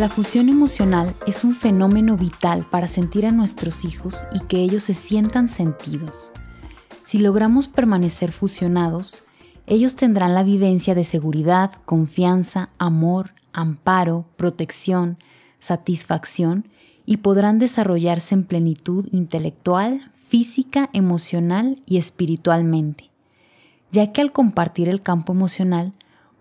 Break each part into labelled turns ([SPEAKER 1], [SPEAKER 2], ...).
[SPEAKER 1] La fusión emocional es un fenómeno vital para sentir a nuestros hijos y que ellos se sientan sentidos. Si logramos permanecer fusionados, ellos tendrán la vivencia de seguridad, confianza, amor, amparo, protección, satisfacción y podrán desarrollarse en plenitud intelectual, física, emocional y espiritualmente, ya que al compartir el campo emocional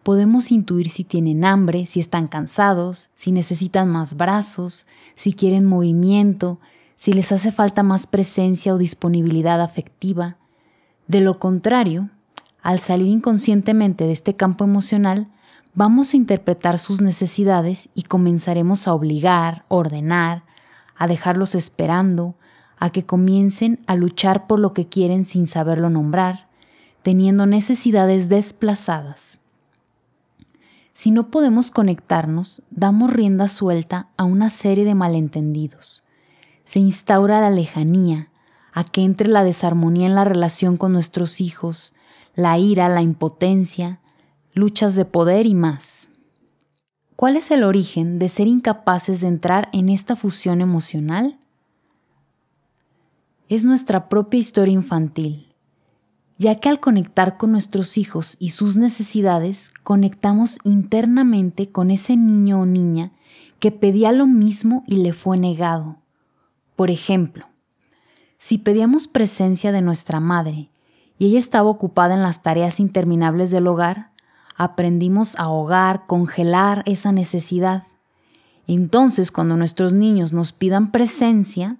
[SPEAKER 1] podemos intuir si tienen hambre, si están cansados, si necesitan más brazos, si quieren movimiento, si les hace falta más presencia o disponibilidad afectiva. De lo contrario, al salir inconscientemente de este campo emocional, vamos a interpretar sus necesidades y comenzaremos a obligar, ordenar, a dejarlos esperando, a que comiencen a luchar por lo que quieren sin saberlo nombrar, teniendo necesidades desplazadas. Si no podemos conectarnos, damos rienda suelta a una serie de malentendidos. Se instaura la lejanía, a que entre la desarmonía en la relación con nuestros hijos, la ira, la impotencia, luchas de poder y más. ¿Cuál es el origen de ser incapaces de entrar en esta fusión emocional? Es nuestra propia historia infantil ya que al conectar con nuestros hijos y sus necesidades, conectamos internamente con ese niño o niña que pedía lo mismo y le fue negado. Por ejemplo, si pedíamos presencia de nuestra madre y ella estaba ocupada en las tareas interminables del hogar, aprendimos a ahogar, congelar esa necesidad. Entonces, cuando nuestros niños nos pidan presencia,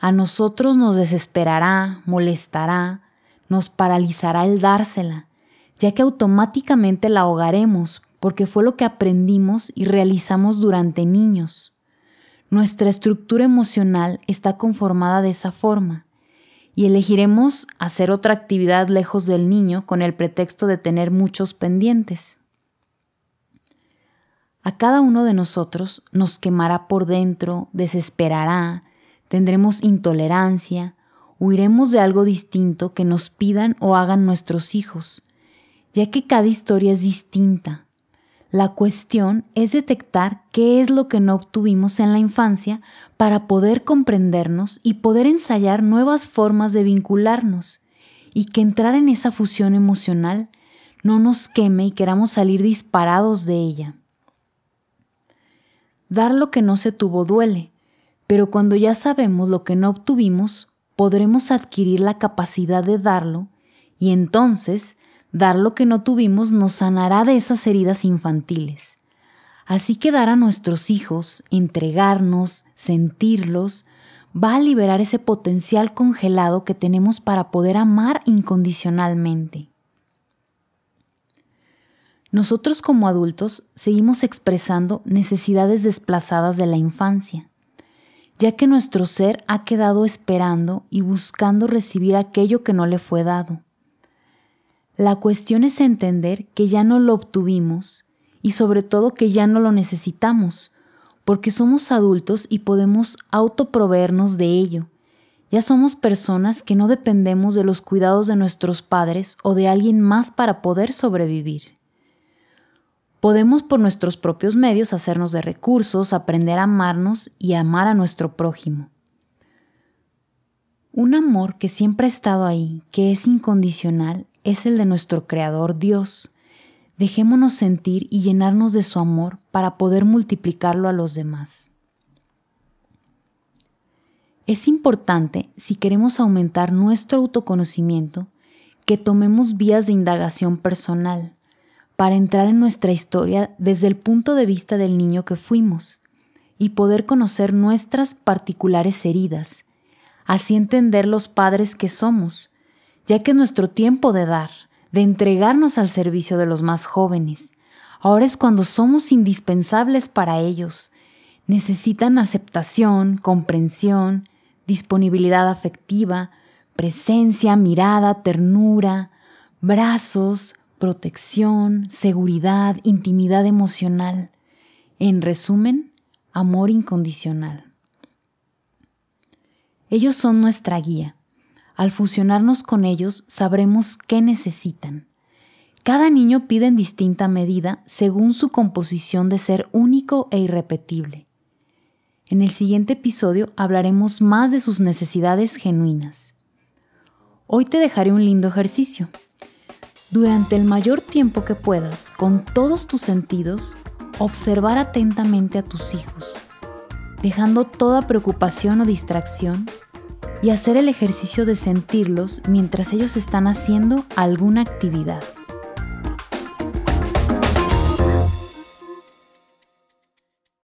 [SPEAKER 1] a nosotros nos desesperará, molestará, nos paralizará el dársela, ya que automáticamente la ahogaremos porque fue lo que aprendimos y realizamos durante niños. Nuestra estructura emocional está conformada de esa forma y elegiremos hacer otra actividad lejos del niño con el pretexto de tener muchos pendientes. A cada uno de nosotros nos quemará por dentro, desesperará, tendremos intolerancia, huiremos de algo distinto que nos pidan o hagan nuestros hijos, ya que cada historia es distinta. La cuestión es detectar qué es lo que no obtuvimos en la infancia para poder comprendernos y poder ensayar nuevas formas de vincularnos, y que entrar en esa fusión emocional no nos queme y queramos salir disparados de ella. Dar lo que no se tuvo duele, pero cuando ya sabemos lo que no obtuvimos, podremos adquirir la capacidad de darlo y entonces dar lo que no tuvimos nos sanará de esas heridas infantiles. Así que dar a nuestros hijos, entregarnos, sentirlos, va a liberar ese potencial congelado que tenemos para poder amar incondicionalmente. Nosotros como adultos seguimos expresando necesidades desplazadas de la infancia ya que nuestro ser ha quedado esperando y buscando recibir aquello que no le fue dado. La cuestión es entender que ya no lo obtuvimos y sobre todo que ya no lo necesitamos, porque somos adultos y podemos autoproveernos de ello. Ya somos personas que no dependemos de los cuidados de nuestros padres o de alguien más para poder sobrevivir. Podemos por nuestros propios medios hacernos de recursos, aprender a amarnos y amar a nuestro prójimo. Un amor que siempre ha estado ahí, que es incondicional, es el de nuestro Creador Dios. Dejémonos sentir y llenarnos de su amor para poder multiplicarlo a los demás. Es importante, si queremos aumentar nuestro autoconocimiento, que tomemos vías de indagación personal, para entrar en nuestra historia desde el punto de vista del niño que fuimos y poder conocer nuestras particulares heridas, así entender los padres que somos, ya que es nuestro tiempo de dar, de entregarnos al servicio de los más jóvenes. Ahora es cuando somos indispensables para ellos. Necesitan aceptación, comprensión, disponibilidad afectiva, presencia, mirada, ternura, brazos, protección, seguridad, intimidad emocional. En resumen, amor incondicional. Ellos son nuestra guía. Al fusionarnos con ellos sabremos qué necesitan. Cada niño pide en distinta medida según su composición de ser único e irrepetible. En el siguiente episodio hablaremos más de sus necesidades genuinas. Hoy te dejaré un lindo ejercicio. Durante el mayor tiempo que puedas, con todos tus sentidos, observar atentamente a tus hijos, dejando toda preocupación o distracción y hacer el ejercicio de sentirlos mientras ellos están haciendo alguna actividad.